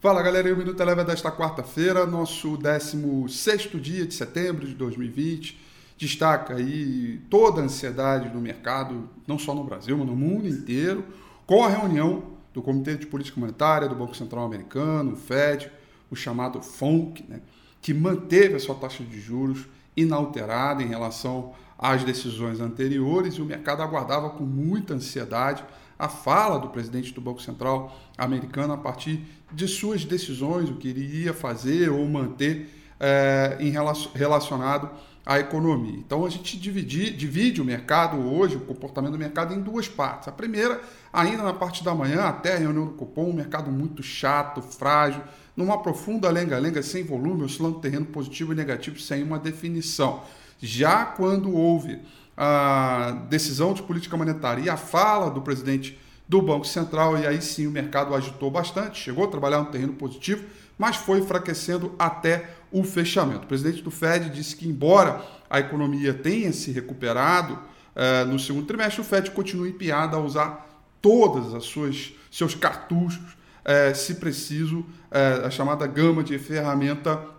Fala galera, o Minuto Eleva desta quarta-feira, nosso 16 dia de setembro de 2020. Destaca aí toda a ansiedade do mercado, não só no Brasil, mas no mundo inteiro, com a reunião do Comitê de Política Monetária do Banco Central Americano, o Fed, o chamado FONC, né, que manteve a sua taxa de juros inalterada em relação às decisões anteriores e o mercado aguardava com muita ansiedade a fala do presidente do Banco Central americano a partir de suas decisões, o que ele iria fazer ou manter é, em relacionado à economia. Então a gente divide, divide o mercado hoje, o comportamento do mercado, em duas partes. A primeira, ainda na parte da manhã, até a reunião do cupom, um mercado muito chato, frágil, numa profunda lenga-lenga, sem volume, oscilando terreno positivo e negativo, sem uma definição. Já quando houve a decisão de política monetária e a fala do presidente do Banco Central, e aí sim o mercado agitou bastante, chegou a trabalhar no terreno positivo, mas foi enfraquecendo até o fechamento. O presidente do Fed disse que, embora a economia tenha se recuperado eh, no segundo trimestre, o Fed continua empiado a usar todas as suas seus cartuchos, eh, se preciso, eh, a chamada gama de ferramenta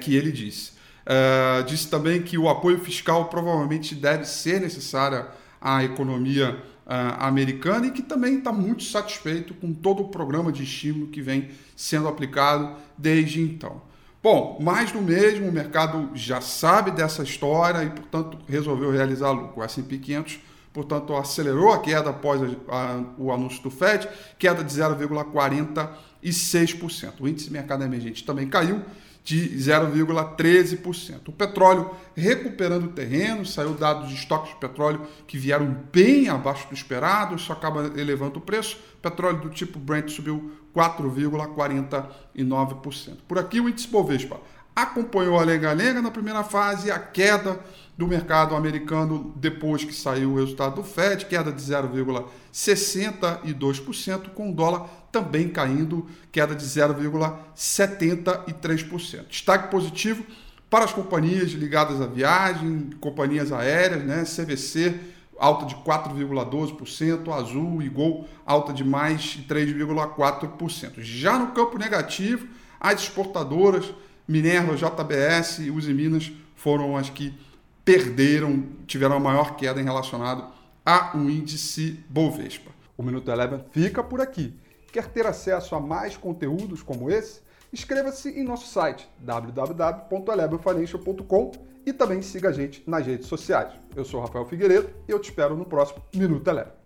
que ele disse. Uh, disse também que o apoio fiscal provavelmente deve ser necessário à economia uh, americana e que também está muito satisfeito com todo o programa de estímulo que vem sendo aplicado desde então. Bom, mais do mesmo, o mercado já sabe dessa história e, portanto, resolveu realizar lucro. O S&P 500, portanto, acelerou a queda após a, a, o anúncio do Fed, queda de 0,46%. O índice de mercado emergente também caiu de 0,13%. O petróleo recuperando terreno, saiu dados de estoques de petróleo que vieram bem abaixo do esperado, isso acaba elevando o preço. O petróleo do tipo Brent subiu 4,49%. Por aqui o índice Bovespa acompanhou a lenga-lenga na primeira fase, a queda do mercado americano depois que saiu o resultado do Fed, queda de 0,62%, com o dólar também caindo, queda de 0,73%. Destaque positivo para as companhias ligadas à viagem, companhias aéreas, né? CVC alta de 4,12%, Azul e Gol alta de mais de 3,4%. Já no campo negativo, as exportadoras Minerva, JBS e Uzi Minas foram as que perderam, tiveram a maior queda em relacionado a um índice Bovespa. O Minuto Eleven fica por aqui. Quer ter acesso a mais conteúdos como esse? Inscreva-se em nosso site www.elevenfinancial.com e também siga a gente nas redes sociais. Eu sou Rafael Figueiredo e eu te espero no próximo Minuto Eleven.